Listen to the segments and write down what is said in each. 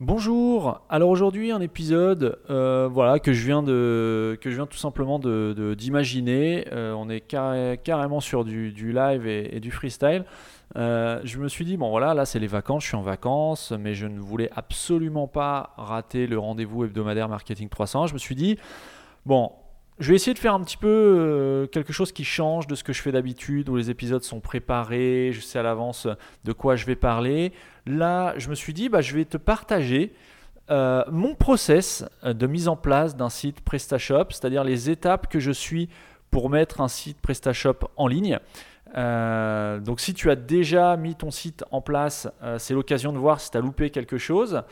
Bonjour. Alors aujourd'hui un épisode, euh, voilà que je viens tout simplement d'imaginer. Euh, on est carrément sur du, live et, du freestyle. Euh, je me suis dit bon voilà là c'est les vacances, je suis en vacances, mais je ne voulais absolument pas rater le rendez-vous hebdomadaire marketing 300. Je me suis dit bon je vais essayer de faire un petit peu quelque chose qui change de ce que je fais d'habitude, où les épisodes sont préparés, je sais à l'avance de quoi je vais parler. Là, je me suis dit, bah, je vais te partager euh, mon process de mise en place d'un site PrestaShop, c'est-à-dire les étapes que je suis pour mettre un site PrestaShop en ligne. Euh, donc si tu as déjà mis ton site en place, euh, c'est l'occasion de voir si tu as loupé quelque chose,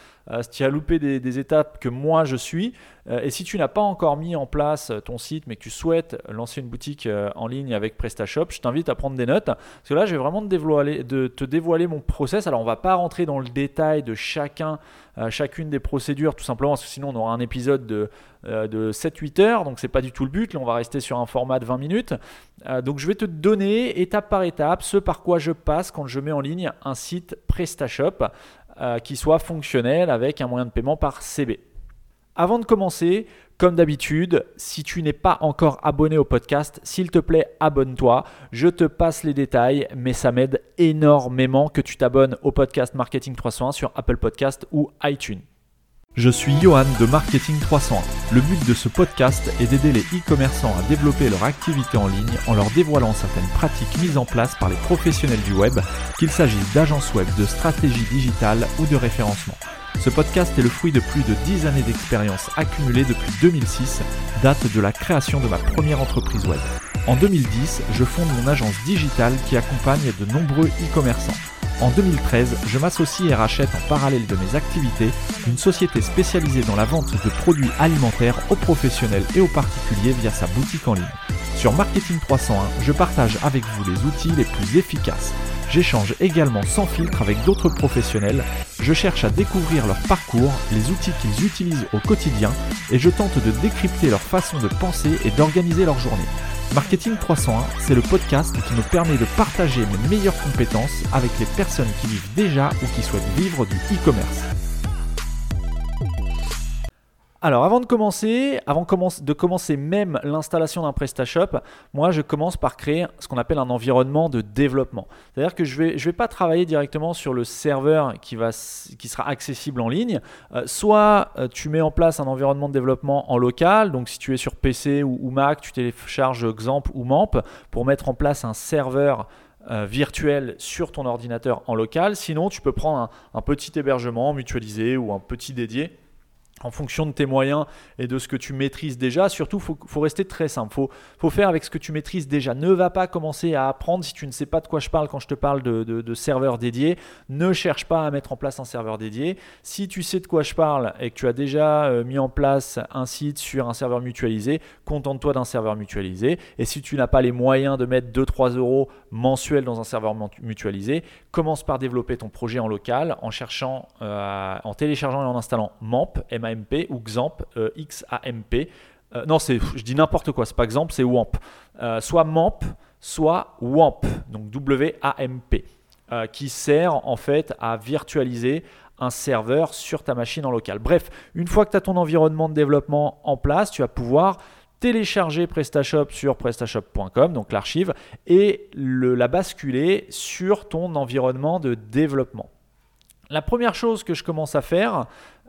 si tu as loupé des, étapes que moi je suis. et si tu n'as pas encore mis en place ton site mais que tu souhaites lancer une boutique en ligne avec PrestaShop, je t'invite à prendre des notes. Parce que là, je vais vraiment te dévoiler, mon process. Alors on va pas rentrer dans le détail de chacun, chacune des procédures, tout simplement parce que sinon on aura un épisode de, de 7-8 heures. Donc c'est pas du tout le but. Là, on va rester sur un format de 20 minutes. Donc je vais te donner étape par étape ce par quoi je passe quand je mets en ligne un site PrestaShop euh, qui soit fonctionnel avec un moyen de paiement par CB. Avant de commencer, comme d'habitude, si tu n'es pas encore abonné au podcast, s'il te plaît, abonne-toi. Je te passe les détails, mais ça m'aide énormément que tu t'abonnes au podcast Marketing 301 sur Apple Podcast ou iTunes. Je suis Johan de Marketing 301. Le but de ce podcast est d'aider les e-commerçants à développer leur activité en ligne en leur dévoilant certaines pratiques mises en place par les professionnels du web, qu'il s'agisse d'agences web, de stratégie digitale ou de référencement. Ce podcast est le fruit de plus de 10 années d'expérience accumulée depuis 2006, date de la création de ma première entreprise web. En 2010, je fonde mon agence digitale qui accompagne de nombreux e-commerçants. En 2013, je m'associe et rachète en parallèle de mes activités une société spécialisée dans la vente de produits alimentaires aux professionnels et aux particuliers via sa boutique en ligne. Sur Marketing 301, je partage avec vous les outils les plus efficaces. J'échange également sans filtre avec d'autres professionnels, je cherche à découvrir leur parcours, les outils qu'ils utilisent au quotidien et je tente de décrypter leur façon de penser et d'organiser leur journée. Marketing 301, c'est le podcast qui me permet de partager mes meilleures compétences avec les personnes qui vivent déjà ou qui souhaitent vivre du e-commerce. Alors avant de commencer, avant de commencer même l'installation d'un PrestaShop, moi je commence par créer ce qu'on appelle un environnement de développement. C'est-à-dire que je ne vais, je vais pas travailler directement sur le serveur qui, va, qui sera accessible en ligne. Euh, soit euh, tu mets en place un environnement de développement en local, donc si tu es sur PC ou, Mac, tu télécharges XAMPP ou MAMP pour mettre en place un serveur euh, virtuel sur ton ordinateur en local. Sinon, tu peux prendre un petit hébergement mutualisé ou un petit dédié en fonction de tes moyens et de ce que tu maîtrises déjà. Surtout, il faut, rester très simple. Il faut, faire avec ce que tu maîtrises déjà. Ne va pas commencer à apprendre si tu ne sais pas de quoi je parle quand je te parle de, de, serveur dédié. Ne cherche pas à mettre en place un serveur dédié. Si tu sais de quoi je parle et que tu as déjà euh, mis en place un site sur un serveur mutualisé, contente-toi d'un serveur mutualisé. Et si tu n'as pas les moyens de mettre 2-3 euros mensuels dans un serveur mutualisé, commence par développer ton projet en local en cherchant, euh, en téléchargeant et en installant MAMP, MAMP ou XAMP, euh, XAMP. Euh, non, c'est, je dis n'importe quoi, c'est pas XAMP, c'est WAMP. soit MAMP, soit WAMP, donc W-A-M-P, qui sert en fait à virtualiser un serveur sur ta machine en local. Bref, une fois que tu as ton environnement de développement en place, tu vas pouvoir télécharger PrestaShop sur prestashop.com, donc l'archive, et le, la basculer sur ton environnement de développement. La première chose que je commence à faire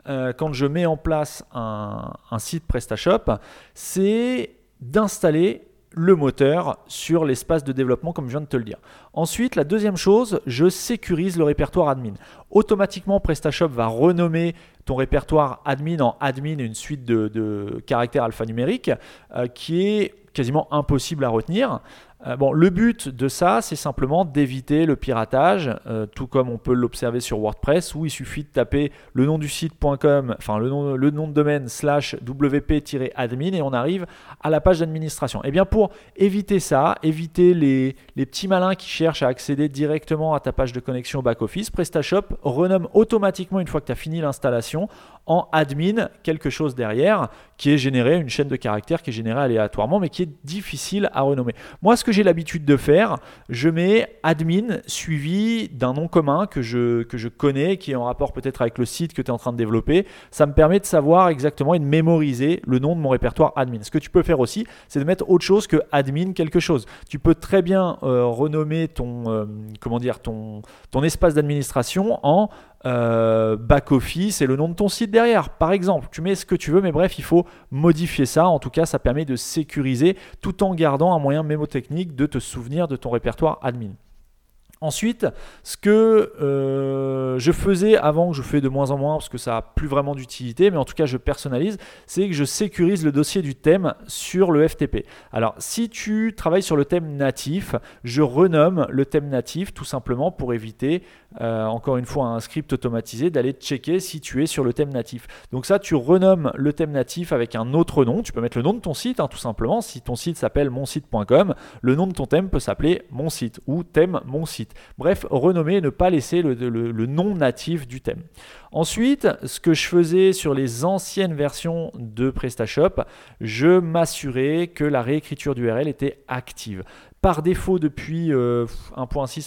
euh, quand je mets en place un, site PrestaShop, c'est d'installer le moteur sur l'espace de développement comme je viens de te le dire. Ensuite, la deuxième chose, je sécurise le répertoire admin. Automatiquement, PrestaShop va renommer ton répertoire admin en admin une suite de, caractères alphanumériques euh, qui est quasiment impossible à retenir. Euh, bon, le but de ça, c'est simplement d'éviter le piratage, euh, tout comme on peut l'observer sur WordPress, où il suffit de taper le nom du site.com, enfin le nom, le de domaine slash wp-admin et on arrive à la page d'administration. Et eh bien pour éviter ça, éviter les, les, petits malins qui cherchent à accéder directement à ta page de connexion back-office, PrestaShop renomme automatiquement une fois que tu as fini l'installation en admin quelque chose derrière qui est généré, une chaîne de caractères qui est générée aléatoirement mais qui est difficile à renommer. Moi, ce que j'ai l'habitude de faire, je mets admin suivi d'un nom commun que je, connais, qui est en rapport peut-être avec le site que tu es en train de développer. Ça me permet de savoir exactement et de mémoriser le nom de mon répertoire admin. Ce que tu peux faire aussi, c'est de mettre autre chose que admin quelque chose. Tu peux très bien euh, renommer ton, euh, comment dire, ton espace d'administration en euh, back-office et le nom de ton site derrière. Par exemple, tu mets ce que tu veux, mais bref, il faut modifier ça. En tout cas, ça permet de sécuriser tout en gardant un moyen mémotechnique de te souvenir de ton répertoire admin. Ensuite, ce que euh, je faisais avant, que je fais de moins en moins parce que ça n'a plus vraiment d'utilité, mais en tout cas je personnalise, c'est que je sécurise le dossier du thème sur le FTP. Alors si tu travailles sur le thème natif, je renomme le thème natif tout simplement pour éviter, euh, encore une fois, un script automatisé d'aller checker si tu es sur le thème natif. Donc ça, tu renommes le thème natif avec un autre nom. Tu peux mettre le nom de ton site hein, tout simplement. Si ton site s'appelle monsite.com, le nom de ton thème peut s'appeler mon site ou thème mon site. Bref, renommer et ne pas laisser le, nom natif du thème. Ensuite, ce que je faisais sur les anciennes versions de PrestaShop, je m'assurais que la réécriture d'URL était active par défaut depuis 1.6, euh,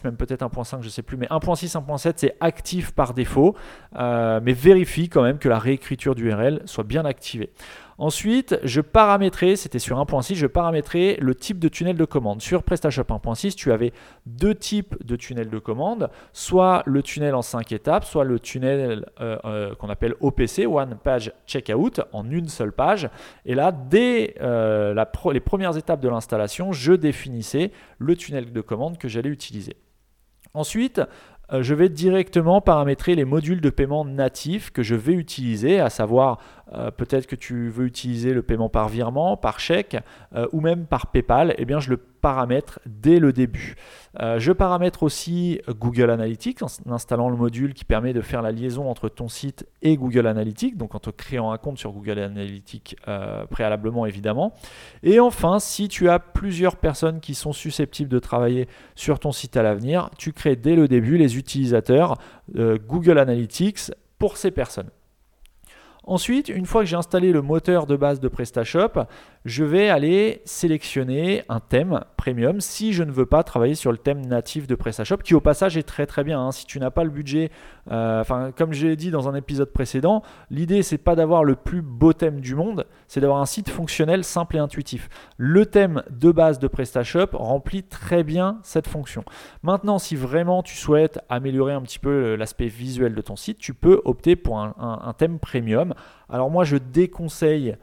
même peut-être 1.5, je ne sais plus, mais 1.6, 1.7, c'est actif par défaut, euh, mais vérifie quand même que la réécriture d'URL soit bien activée. Ensuite, je paramétrais, c'était sur 1.6, je paramétrais le type de tunnel de commande. Sur PrestaShop 1.6, tu avais deux types de tunnels de commande, soit le tunnel en 5 étapes, soit le tunnel euh, euh, qu'on appelle OPC, One Page Checkout, en une seule page. Et là, dès euh, les premières étapes de l'installation, je définissais le tunnel de commande que j'allais utiliser. Ensuite, je vais directement paramétrer les modules de paiement natifs que je vais utiliser, à savoir euh, peut-être que tu veux utiliser le paiement par virement, par chèque euh, ou même par PayPal, eh bien je le paramètre dès le début. je paramètre aussi Google Analytics en installant le module qui permet de faire la liaison entre ton site et Google Analytics, donc en te créant un compte sur Google Analytics préalablement évidemment. Et enfin, si tu as plusieurs personnes qui sont susceptibles de travailler sur ton site à l'avenir, tu crées dès le début les utilisateurs euh, Google Analytics pour ces personnes. Ensuite, une fois que j'ai installé le moteur de base de PrestaShop, je vais aller sélectionner un thème premium si je ne veux pas travailler sur le thème natif de PrestaShop, qui au passage est très très bien. Hein. Si tu n'as pas le budget, euh, enfin comme j'ai dit dans un épisode précédent, l'idée c'est pas d'avoir le plus beau thème du monde, c'est d'avoir un site fonctionnel, simple et intuitif. Le thème de base de PrestaShop remplit très bien cette fonction. Maintenant, si vraiment tu souhaites améliorer un petit peu l'aspect visuel de ton site, tu peux opter pour un thème premium. Alors moi je déconseille euh,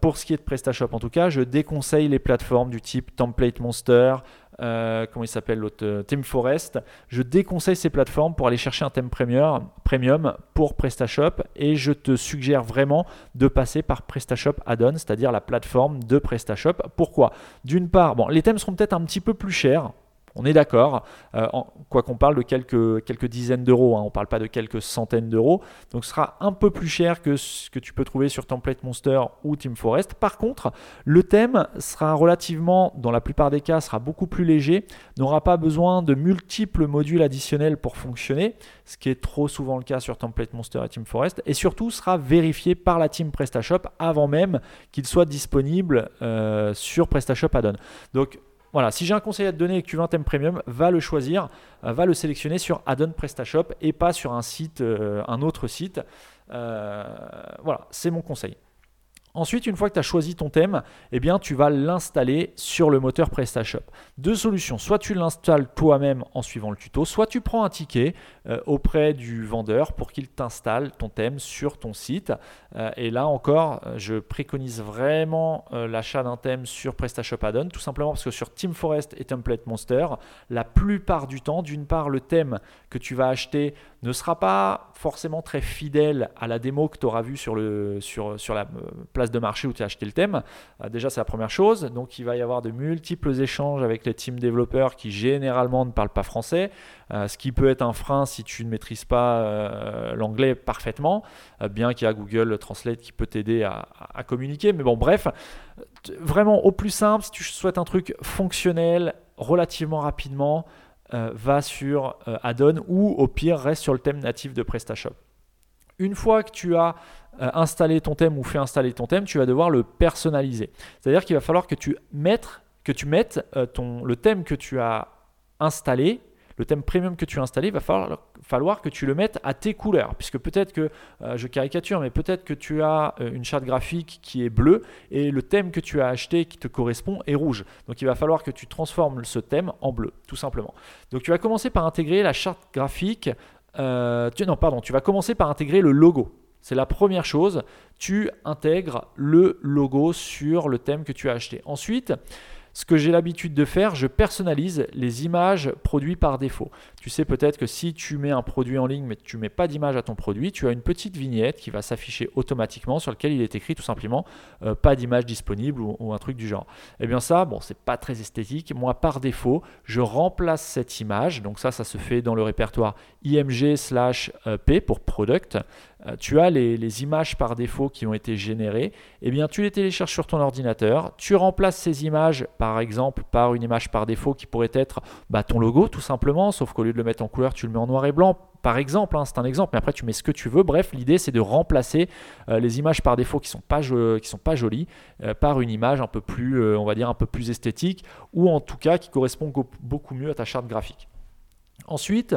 pour ce qui est de PrestaShop, en tout cas, je déconseille les plateformes du type Template Monster, euh, comment il s'appelle l'autre euh, Team Forest. Je déconseille ces plateformes pour aller chercher un thème premium, pour PrestaShop et je te suggère vraiment de passer par PrestaShop Add-on, c'est-à-dire la plateforme de PrestaShop. Pourquoi? D'une part, les thèmes seront peut-être un petit peu plus chers on est d'accord, euh, quoi qu'on parle de quelques, dizaines d'euros, hein, on ne parle pas de quelques centaines d'euros, donc ce sera un peu plus cher que ce que tu peux trouver sur Template Monster ou Team Forest. Par contre, le thème sera relativement, dans la plupart des cas, sera beaucoup plus léger, n'aura pas besoin de multiples modules additionnels pour fonctionner, ce qui est trop souvent le cas sur Template Monster et Team Forest, et surtout sera vérifié par la team PrestaShop avant même qu'il soit disponible euh, sur PrestaShop Add-on. Donc voilà, si j'ai un conseil à te donner et que tu veux un thème premium, va le choisir, euh, va le sélectionner sur Addon PrestaShop et pas sur un euh, autre site. Euh, voilà, c'est mon conseil. Ensuite, une fois que tu as choisi ton thème, eh bien, tu vas l'installer sur le moteur PrestaShop. Deux solutions. Soit tu l'installes toi-même en suivant le tuto, soit tu prends un ticket euh, auprès du vendeur pour qu'il t'installe ton thème sur ton site. Euh, et là encore, euh, je préconise vraiment l'achat d'un thème sur PrestaShop Add-on, tout simplement parce que sur Team Forest et Template Monster, la plupart du temps, d'une part, le thème que tu vas acheter ne sera pas forcément très fidèle à la démo que tu auras vue sur, sur, sur la place de marché où tu as acheté le thème. Déjà, c'est la première chose. Donc, il va y avoir de multiples échanges avec les teams développeurs qui généralement ne parlent pas français, ce qui peut être un frein si tu ne maîtrises pas euh, l'anglais parfaitement, bien qu'il y a Google Translate qui peut t'aider à, communiquer. Mais bon, bref, vraiment au plus simple, si tu souhaites un truc fonctionnel relativement rapidement, euh, va sur euh, add-on ou au pire reste sur le thème natif de PrestaShop. Une fois que tu as euh, installé ton thème ou fait installer ton thème, tu vas devoir le personnaliser. C'est-à-dire qu'il va falloir que tu mettes que tu mettes ton, le thème que tu as installé le thème premium que tu as installé, va falloir, que tu le mettes à tes couleurs. Puisque peut-être que, euh, je caricature, mais peut-être que tu as euh, une charte graphique qui est bleue et le thème que tu as acheté qui te correspond est rouge. Donc il va falloir que tu transformes ce thème en bleu, tout simplement. Donc tu vas commencer par intégrer la charte graphique. Euh, non, pardon, tu vas commencer par intégrer le logo. C'est la première chose. Tu intègres le logo sur le thème que tu as acheté. Ensuite, ce que j'ai l'habitude de faire, je personnalise les images produits par défaut. Tu sais peut-être que si tu mets un produit en ligne mais tu ne mets pas d'image à ton produit, tu as une petite vignette qui va s'afficher automatiquement sur laquelle il est écrit tout simplement euh, pas d'image disponible ou, un truc du genre. Eh bien ça, bon, c'est pas très esthétique. Moi, par défaut, je remplace cette image. Donc ça, ça se fait dans le répertoire img slash euh, p pour product. Euh, tu as les, images par défaut qui ont été générées, eh bien tu les télécharges sur ton ordinateur, tu remplaces ces images par exemple par une image par défaut qui pourrait être bah, ton logo tout simplement, sauf qu'au lieu de le mettre en couleur, tu le mets en noir et blanc. Par exemple, hein, c'est un exemple, mais après tu mets ce que tu veux. Bref, l'idée c'est de remplacer euh, les images par défaut qui sont sont pas jolies euh, par une image un peu plus, on va dire un peu plus esthétique, ou en tout cas qui correspond beaucoup mieux à ta charte graphique. Ensuite,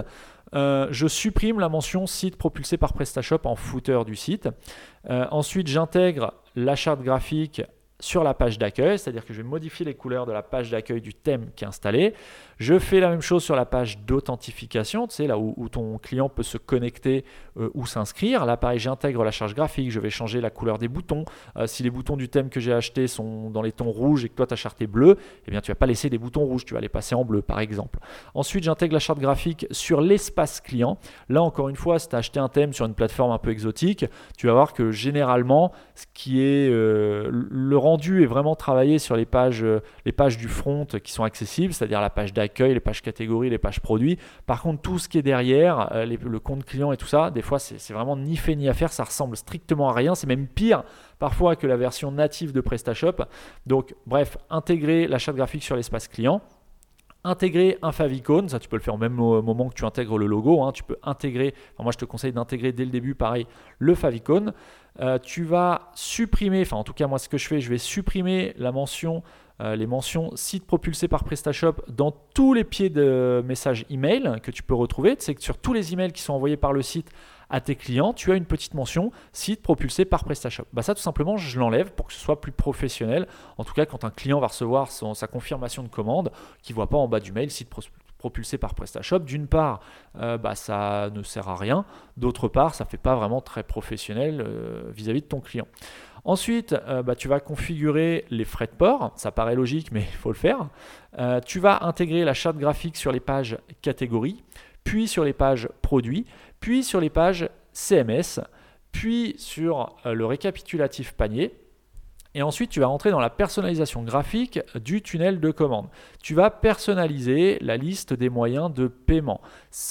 euh, je supprime la mention site propulsé par PrestaShop en footer du site. Euh, ensuite, j'intègre la charte graphique sur la page d'accueil, c'est-à-dire que je vais modifier les couleurs de la page d'accueil du thème qui est installé. Je fais la même chose sur la page d'authentification, tu sais, là où, ton client peut se connecter euh, ou s'inscrire. Là, pareil, j'intègre la charge graphique, je vais changer la couleur des boutons. Euh, si les boutons du thème que j'ai acheté sont dans les tons rouges et que toi ta charte est bleue, eh bien, tu vas pas laisser des boutons rouges, tu vas les passer en bleu, par exemple. Ensuite, j'intègre la charte graphique sur l'espace client. Là, encore une fois, si tu as acheté un thème sur une plateforme un peu exotique, tu vas voir que généralement, ce qui est euh, le rendu est vraiment travaillé sur les pages, les pages du front qui sont accessibles, c'est-à-dire la page d'accueil les pages catégories, les pages produits. Par contre, tout ce qui est derrière, euh, le compte client et tout ça, des fois, c'est vraiment ni fait ni à faire. Ça ressemble strictement à rien. C'est même pire parfois que la version native de PrestaShop. Donc, bref, intégrer la charte graphique sur l'espace client intégrer un favicon, ça tu peux le faire au même moment que tu intègres le logo, hein. tu peux intégrer, moi je te conseille d'intégrer dès le début pareil le favicon, euh, tu vas supprimer, enfin en tout cas moi ce que je fais, je vais supprimer la mention euh, les mentions site propulsé par PrestaShop dans tous les pieds de messages email que tu peux retrouver. C'est que sur tous les emails qui sont envoyés par le site à tes clients, tu as une petite mention site propulsé par PrestaShop. Bah ça tout simplement, je l'enlève pour que ce soit plus professionnel. En tout cas, quand un client va recevoir sa confirmation de commande, qu'il ne voit pas en bas du mail site propulsé par PrestaShop. D'une part, euh, bah, ça ne sert à rien. D'autre part, ça ne fait pas vraiment très professionnel euh, vis-à-vis -vis de ton client. Ensuite, euh, bah, tu vas configurer les frais de port. Ça paraît logique, mais il faut le faire. Tu vas intégrer la charte graphique sur les pages catégories, puis sur les pages produits, puis sur les pages CMS, puis sur euh, le récapitulatif panier. Et ensuite, tu vas rentrer dans la personnalisation graphique du tunnel de commande. Tu vas personnaliser la liste des moyens de paiement.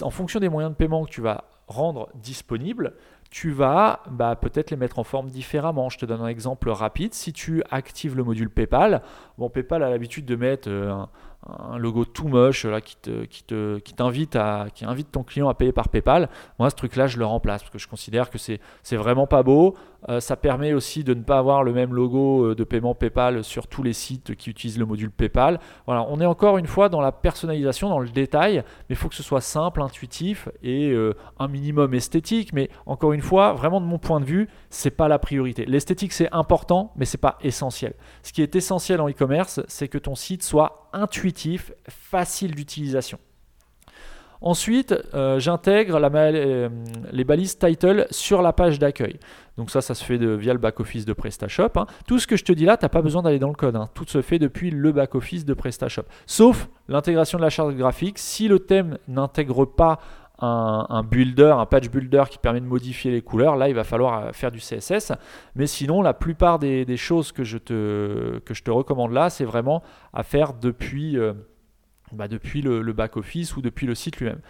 En fonction des moyens de paiement que tu vas rendre disponibles, tu vas bah, peut-être les mettre en forme différemment. Je te donne un exemple rapide. Si tu actives le module PayPal, bon, PayPal a l'habitude de mettre euh, un logo tout moche là, qui, te, qui, te, qui, t'invite à, qui invite ton client à payer par PayPal. Moi, ce truc-là, je le remplace parce que je considère que c'est, c'est vraiment pas beau. Euh, ça permet aussi de ne pas avoir le même logo euh, de paiement PayPal sur tous les sites qui utilisent le module PayPal. On est encore une fois dans la personnalisation, dans le détail, mais il faut que ce soit simple, intuitif et euh, un minimum esthétique. Mais encore une fois, vraiment de mon point de vue, c'est pas la priorité. L'esthétique c'est important, mais c'est pas essentiel. Ce qui est essentiel en e-commerce, c'est que ton site soit intuitif, facile d'utilisation. Ensuite, euh, j'intègre euh, les balises title sur la page d'accueil. Donc ça, ça se fait via le back-office de PrestaShop. Hein. Tout ce que je te dis là, tu n'as pas besoin d'aller dans le code. Hein. Tout se fait depuis le back-office de PrestaShop. Sauf l'intégration de la charte graphique. Si le thème n'intègre pas un, builder, un patch builder qui permet de modifier les couleurs, là il va falloir euh, faire du CSS. Mais sinon, la plupart des, choses que je, te, que je te recommande là, c'est vraiment à faire depuis, bah, depuis le, back-office ou depuis le site lui-même.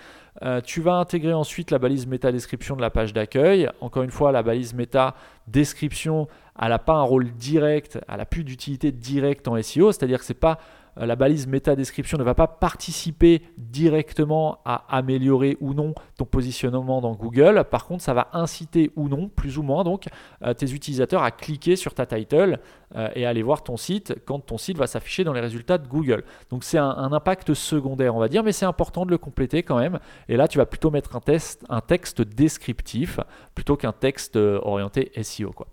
Euh, tu vas intégrer ensuite la balise méta description de la page d'accueil. Encore une fois, la balise méta description, elle n'a pas un rôle direct, elle n'a plus d'utilité directe en SEO, c'est-à-dire que c'est pas euh, la balise métadescription ne va pas participer directement à améliorer ou non ton positionnement dans Google. Par contre, ça va inciter ou non, plus ou moins donc, euh, tes utilisateurs à cliquer sur ta title euh, et aller voir ton site quand ton site va s'afficher dans les résultats de Google. Donc c'est un, impact secondaire, on va dire, mais c'est important de le compléter quand même. Et là, tu vas plutôt mettre un texte descriptif plutôt qu'un texte orienté SEO. Quoi.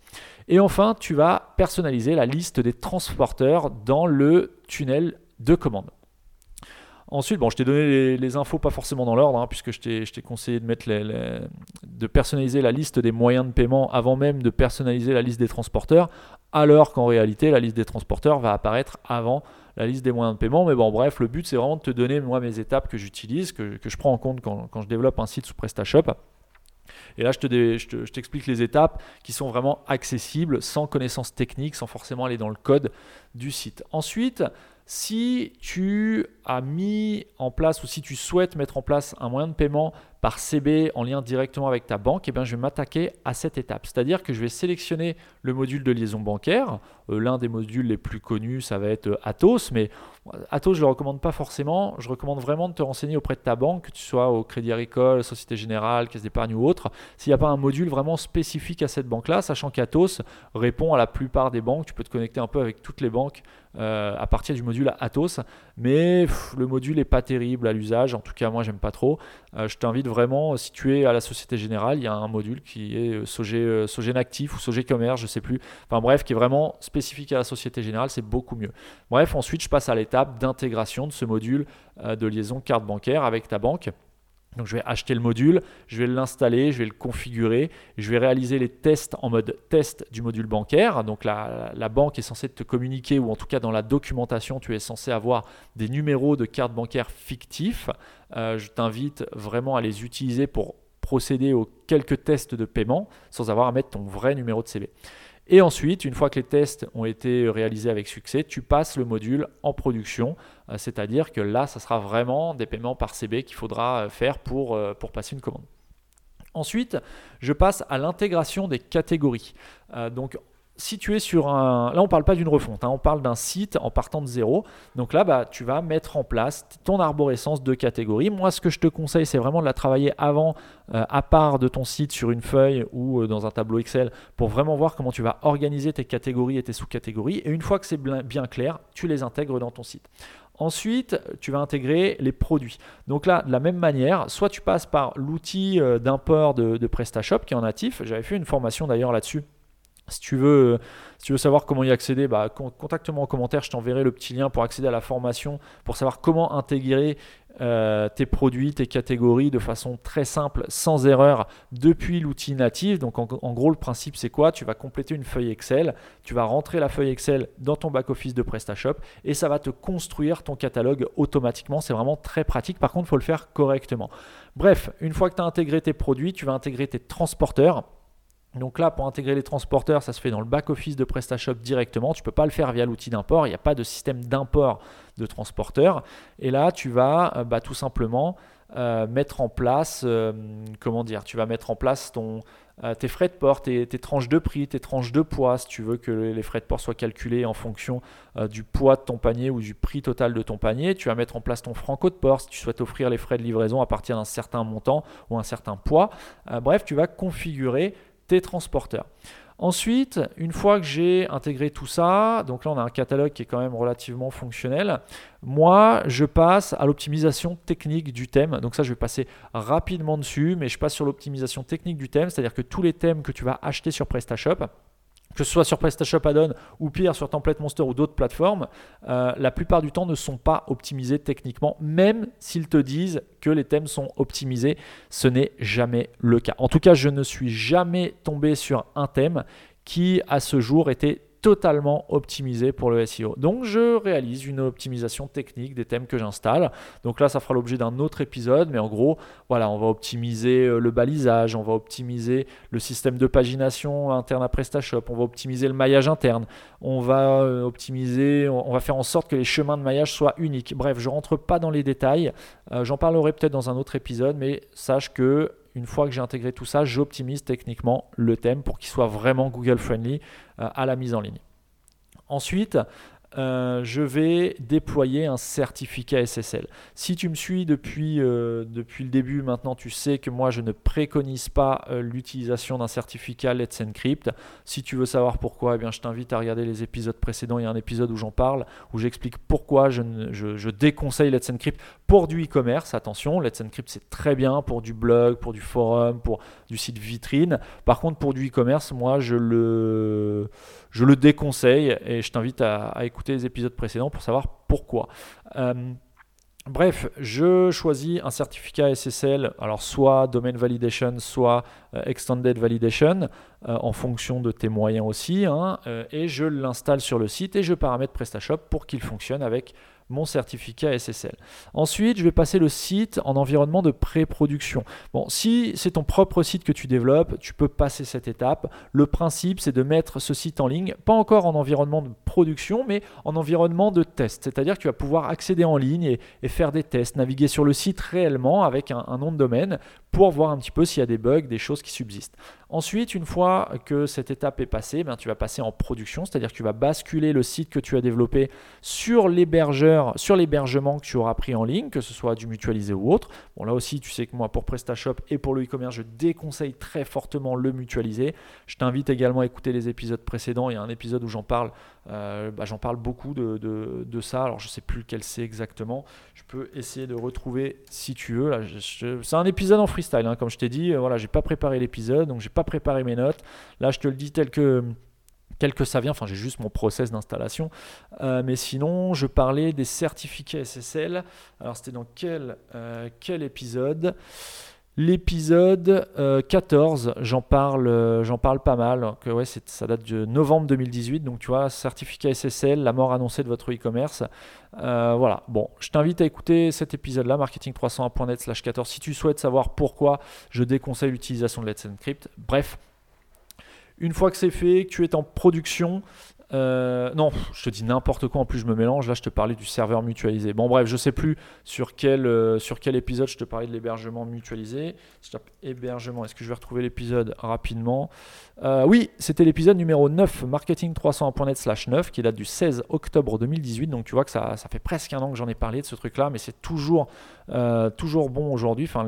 Et enfin, tu vas personnaliser la liste des transporteurs dans le tunnel de commande. Ensuite, je t'ai donné les, infos pas forcément dans l'ordre, hein, puisque je t'ai conseillé de, personnaliser la liste des moyens de paiement avant même de personnaliser la liste des transporteurs, alors qu'en réalité, la liste des transporteurs va apparaître avant la liste des moyens de paiement. Mais bon, bref, le but, c'est vraiment de te donner, moi, mes étapes que j'utilise, que, je prends en compte quand je développe un site sous PrestaShop. Et là, je t'explique les étapes qui sont vraiment accessibles, sans connaissance technique, sans forcément aller dans le code du site. Ensuite, si tu as mis en place ou si tu souhaites mettre en place un moyen de paiement CB en lien directement avec ta banque, eh bien, je vais m'attaquer à cette étape. C'est-à-dire que je vais sélectionner le module de liaison bancaire. Euh, l'un des modules les plus connus, ça va être euh, Atos, mais Atos, je ne le recommande pas forcément. Je recommande vraiment de te renseigner auprès de ta banque, que tu sois au Crédit Agricole, Société Générale, Caisse d'épargne ou autre, s'il n'y a pas un module vraiment spécifique à cette banque-là, sachant qu'Atos répond à la plupart des banques. Tu peux te connecter un peu avec toutes les banques euh, à partir du module Atos, mais le module n'est pas terrible à l'usage. En tout cas, moi, j'aime pas trop. je t'invite vraiment, si tu es à la Société Générale, il y a un module qui est Sogé, euh, Actif ou Sogé Commerce, je sais plus. Enfin bref, qui est vraiment spécifique à la Société Générale, c'est beaucoup mieux. Bref, ensuite, je passe à l'étape d'intégration de ce module euh, de liaison carte bancaire avec ta banque. Donc je vais acheter le module, je vais l'installer, je vais le configurer, je vais réaliser les tests en mode test du module bancaire. Donc la, banque est censée te communiquer, ou en tout cas dans la documentation, tu es censé avoir des numéros de carte bancaire fictifs. Euh, je t'invite vraiment à les utiliser pour procéder aux quelques tests de paiement sans avoir à mettre ton vrai numéro de CB. Et ensuite, une fois que les tests ont été réalisés avec succès, tu passes le module en production, euh, c'est-à-dire que là, ça sera vraiment des paiements par CB qu'il faudra euh, faire pour, euh, pour passer une commande. Ensuite, je passe à l'intégration des catégories. donc, si tu es sur un... Là, on ne parle pas d'une refonte, hein, on parle d'un site en partant de zéro. Donc là, bah, tu vas mettre en place ton arborescence de catégories. Moi, ce que je te conseille, c'est vraiment de la travailler avant, euh, à part de ton site, sur une feuille ou euh, dans un tableau Excel, pour vraiment voir comment tu vas organiser tes catégories et tes sous-catégories. Et une fois que c'est bien clair, tu les intègres dans ton site. Ensuite, tu vas intégrer les produits. Donc là, de la même manière, soit tu passes par l'outil euh, d'import de, de PrestaShop qui est en natif. J'avais fait une formation d'ailleurs là-dessus si tu veux, si tu veux savoir comment y accéder, bah, contacte-moi en commentaire, je t'enverrai le petit lien pour accéder à la formation, pour savoir comment intégrer euh, tes produits, tes catégories de façon très simple, sans erreur, depuis l'outil natif. Donc en, gros, le principe c'est quoi? Tu vas compléter une feuille Excel, tu vas rentrer la feuille Excel dans ton back-office de PrestaShop et ça va te construire ton catalogue automatiquement. C'est vraiment très pratique. Par contre, il faut le faire correctement. Bref, une fois que tu as intégré tes produits, tu vas intégrer tes transporteurs. Donc là, pour intégrer les transporteurs, ça se fait dans le back-office de PrestaShop directement. Tu ne peux pas le faire via l'outil d'import. Il n'y a pas de système d'import de transporteurs. Et là, tu vas euh, bah, tout simplement euh, mettre en place, euh, comment dire, tu vas mettre en place ton, tes frais de port, tes, tranches de prix, tes tranches de poids, si tu veux que les frais de port soient calculés en fonction du poids de ton panier ou du prix total de ton panier. Tu vas mettre en place ton franco de port si tu souhaites offrir les frais de livraison à partir d'un certain montant ou un certain poids. bref, tu vas configurer tes transporteurs. Ensuite, une fois que j'ai intégré tout ça, donc là on a un catalogue qui est quand même relativement fonctionnel, moi je passe à l'optimisation technique du thème. Donc ça je vais passer rapidement dessus, mais je passe sur l'optimisation technique du thème, c'est-à-dire que tous les thèmes que tu vas acheter sur PrestaShop, que ce soit sur PrestaShop Add-on ou pire sur Template Monster ou d'autres plateformes, euh, la plupart du temps ne sont pas optimisés techniquement, même s'ils te disent que les thèmes sont optimisés, ce n'est jamais le cas. En tout cas, je ne suis jamais tombé sur un thème qui à ce jour était totalement optimisé pour le SEO. Donc je réalise une optimisation technique des thèmes que j'installe. Donc là, ça fera l'objet d'un autre épisode, mais en gros, voilà, on va optimiser euh, le balisage, on va optimiser le système de pagination interne à PrestaShop, on va optimiser le maillage interne, on va euh, optimiser, on va faire en sorte que les chemins de maillage soient uniques. Bref, je rentre pas dans les détails, euh, j'en parlerai peut-être dans un autre épisode, mais sache que une fois que j'ai intégré tout ça, j'optimise techniquement le thème pour qu'il soit vraiment Google friendly euh, à la mise en ligne. Ensuite, euh, je vais déployer un certificat SSL. Si tu me suis depuis, euh, depuis le début, maintenant tu sais que moi je ne préconise pas euh, l'utilisation d'un certificat Let's Encrypt. Si tu veux savoir pourquoi, eh bien, je t'invite à regarder les épisodes précédents. Il y a un épisode où j'en parle, où j'explique pourquoi je, je, déconseille Let's Encrypt pour du e-commerce. Attention, Let's Encrypt c'est très bien pour du blog, pour du forum, pour du site vitrine. Par contre, pour du e-commerce, moi je le je le déconseille et je t'invite à, écouter les épisodes précédents pour savoir pourquoi. Euh, bref, je choisis un certificat SSL, alors soit Domain Validation, soit euh, Extended Validation, euh, en fonction de tes moyens aussi, hein, et je l'installe sur le site et je paramètre PrestaShop pour qu'il fonctionne avec mon certificat SSL. Ensuite, je vais passer le site en environnement de pré-production. Bon, si c'est ton propre site que tu développes, tu peux passer cette étape. Le principe, c'est de mettre ce site en ligne, pas encore en environnement de production, mais en environnement de test. C'est-à-dire que tu vas pouvoir accéder en ligne et, faire des tests, naviguer sur le site réellement avec un, un nom de domaine pour voir un petit peu s'il y a des bugs, des choses qui subsistent. Ensuite, une fois que cette étape est passée, ben, tu vas passer en production, c'est-à-dire que tu vas basculer le site que tu as développé sur l'hébergeur, sur l'hébergement que tu auras pris en ligne, que ce soit du mutualisé ou autre. Bon, là aussi, tu sais que moi, pour PrestaShop et pour le e-commerce, je déconseille très fortement le mutualisé. Je t'invite également à écouter les épisodes précédents. Il y a un épisode où j'en parle, euh, bah, j'en parle beaucoup de, ça. Alors, je ne sais plus lequel c'est exactement. Je peux essayer de retrouver si tu veux. c'est un épisode en freestyle, hein, comme je t'ai dit. Euh, voilà, j'ai pas préparé l'épisode, donc j'ai pas préparé mes notes. Là, je te le dis tel que tel que ça vient, enfin j'ai juste mon process d'installation, euh, mais sinon je parlais des certificats SSL, alors c'était dans quel, quel épisode? L'épisode 14, euh, j'en parle, j'en parle pas mal, que ouais, ça date de novembre 2018, donc tu vois, certificat SSL, la mort annoncée de votre e-commerce. voilà, bon, je t'invite à écouter cet épisode-là, marketing301.net slash 14, si tu souhaites savoir pourquoi je déconseille l'utilisation de Let's Encrypt. Bref, une fois que c'est fait, que tu es en production, euh, non, je te dis n'importe quoi. En plus, je me mélange. Là, je te parlais du serveur mutualisé. Bon, bref, je sais plus sur quel, euh, sur quel épisode je te parlais de l'hébergement mutualisé. Je tape hébergement. Est-ce que je vais retrouver l'épisode rapidement? Euh, Oui, c'était l'épisode numéro 9, marketing301.net slash 9, qui date du 16 octobre 2018. Donc, tu vois que ça, ça fait presque un an que j'en ai parlé de ce truc-là, mais c'est toujours, toujours bon aujourd'hui. Enfin,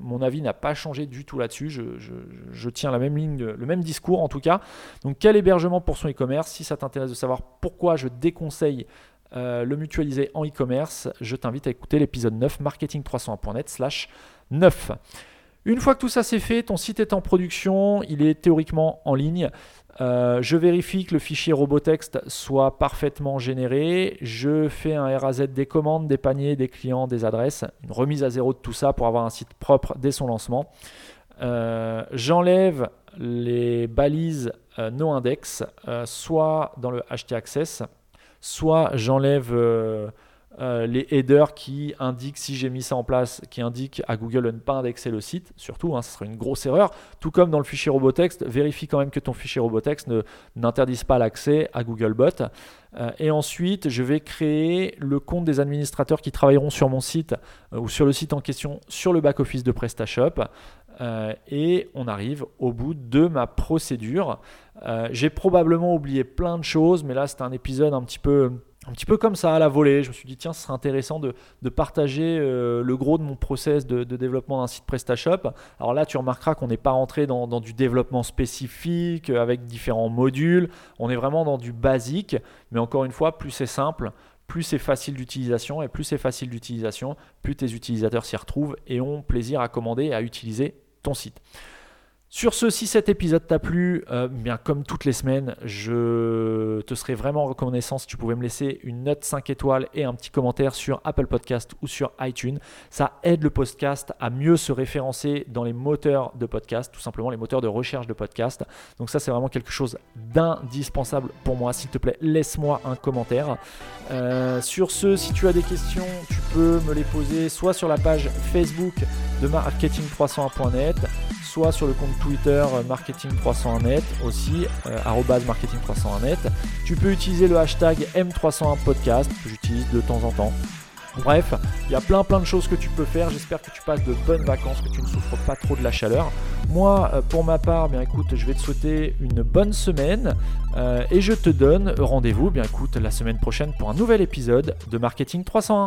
mon avis n'a pas changé du tout là-dessus. Je, je, je, tiens la même ligne, le même discours en tout cas. Donc, quel hébergement pour son e-commerce? Si ça t'intéresse de savoir pourquoi je déconseille euh, le mutualiser en e-commerce, je t'invite à écouter l'épisode 9, marketing301.net slash 9. Une fois que tout ça c'est fait, ton site est en production, il est théoriquement en ligne. Euh, je vérifie que le fichier Robotext soit parfaitement généré. Je fais un RAZ des commandes, des paniers, des clients, des adresses. Une remise à zéro de tout ça pour avoir un site propre dès son lancement. Euh, j'enlève les balises no index, euh, soit dans le HT Access, soit j'enlève euh, les headers qui indiquent, si j'ai mis ça en place, qui indiquent à Google de ne pas indexer le site, surtout, hein, ce serait une grosse erreur. Tout comme dans le fichier Robotext, vérifie quand même que ton fichier Robotext n'interdise pas l'accès à Googlebot. et ensuite, je vais créer le compte des administrateurs qui travailleront sur mon site ou sur le site en question sur le back-office de PrestaShop. Euh, et on arrive au bout de ma procédure. Euh, j'ai probablement oublié plein de choses, mais là c'est un épisode un petit peu un petit peu comme ça à la volée. Je me suis dit, tiens, ce serait intéressant de, partager euh, le gros de mon process de, développement d'un site PrestaShop. Alors là, tu remarqueras qu'on n'est pas rentré dans, dans, du développement spécifique avec différents modules. On est vraiment dans du basique. Mais encore une fois, plus c'est simple, plus c'est facile d'utilisation et plus c'est facile d'utilisation, plus tes utilisateurs s'y retrouvent et ont plaisir à commander et à utiliser ton site. Sur ce, si cet épisode t'a plu, euh, bien comme toutes les semaines, je te serais vraiment reconnaissant si tu pouvais me laisser une note 5 étoiles et un petit commentaire sur Apple Podcast ou sur iTunes. Ça aide le podcast à mieux se référencer dans les moteurs de podcast, tout simplement les moteurs de recherche de podcast. Donc ça, c'est vraiment quelque chose d'indispensable pour moi. S'il te plaît, laisse-moi un commentaire. Euh, sur ce, si tu as des questions, peux me les poser soit sur la page Facebook de marketing301.net, soit sur le compte Twitter euh, marketing301net aussi, euh, marketing301net. Tu peux utiliser le hashtag M301podcast que j'utilise de temps en temps. Bref, il y a plein plein de choses que tu peux faire. J'espère que tu passes de bonnes vacances, que tu ne souffres pas trop de la chaleur. Moi, euh, pour ma part, bien écoute, je vais te souhaiter une bonne semaine euh, et je te donne rendez-vous, bien écoute, la semaine prochaine pour un nouvel épisode de Marketing 301.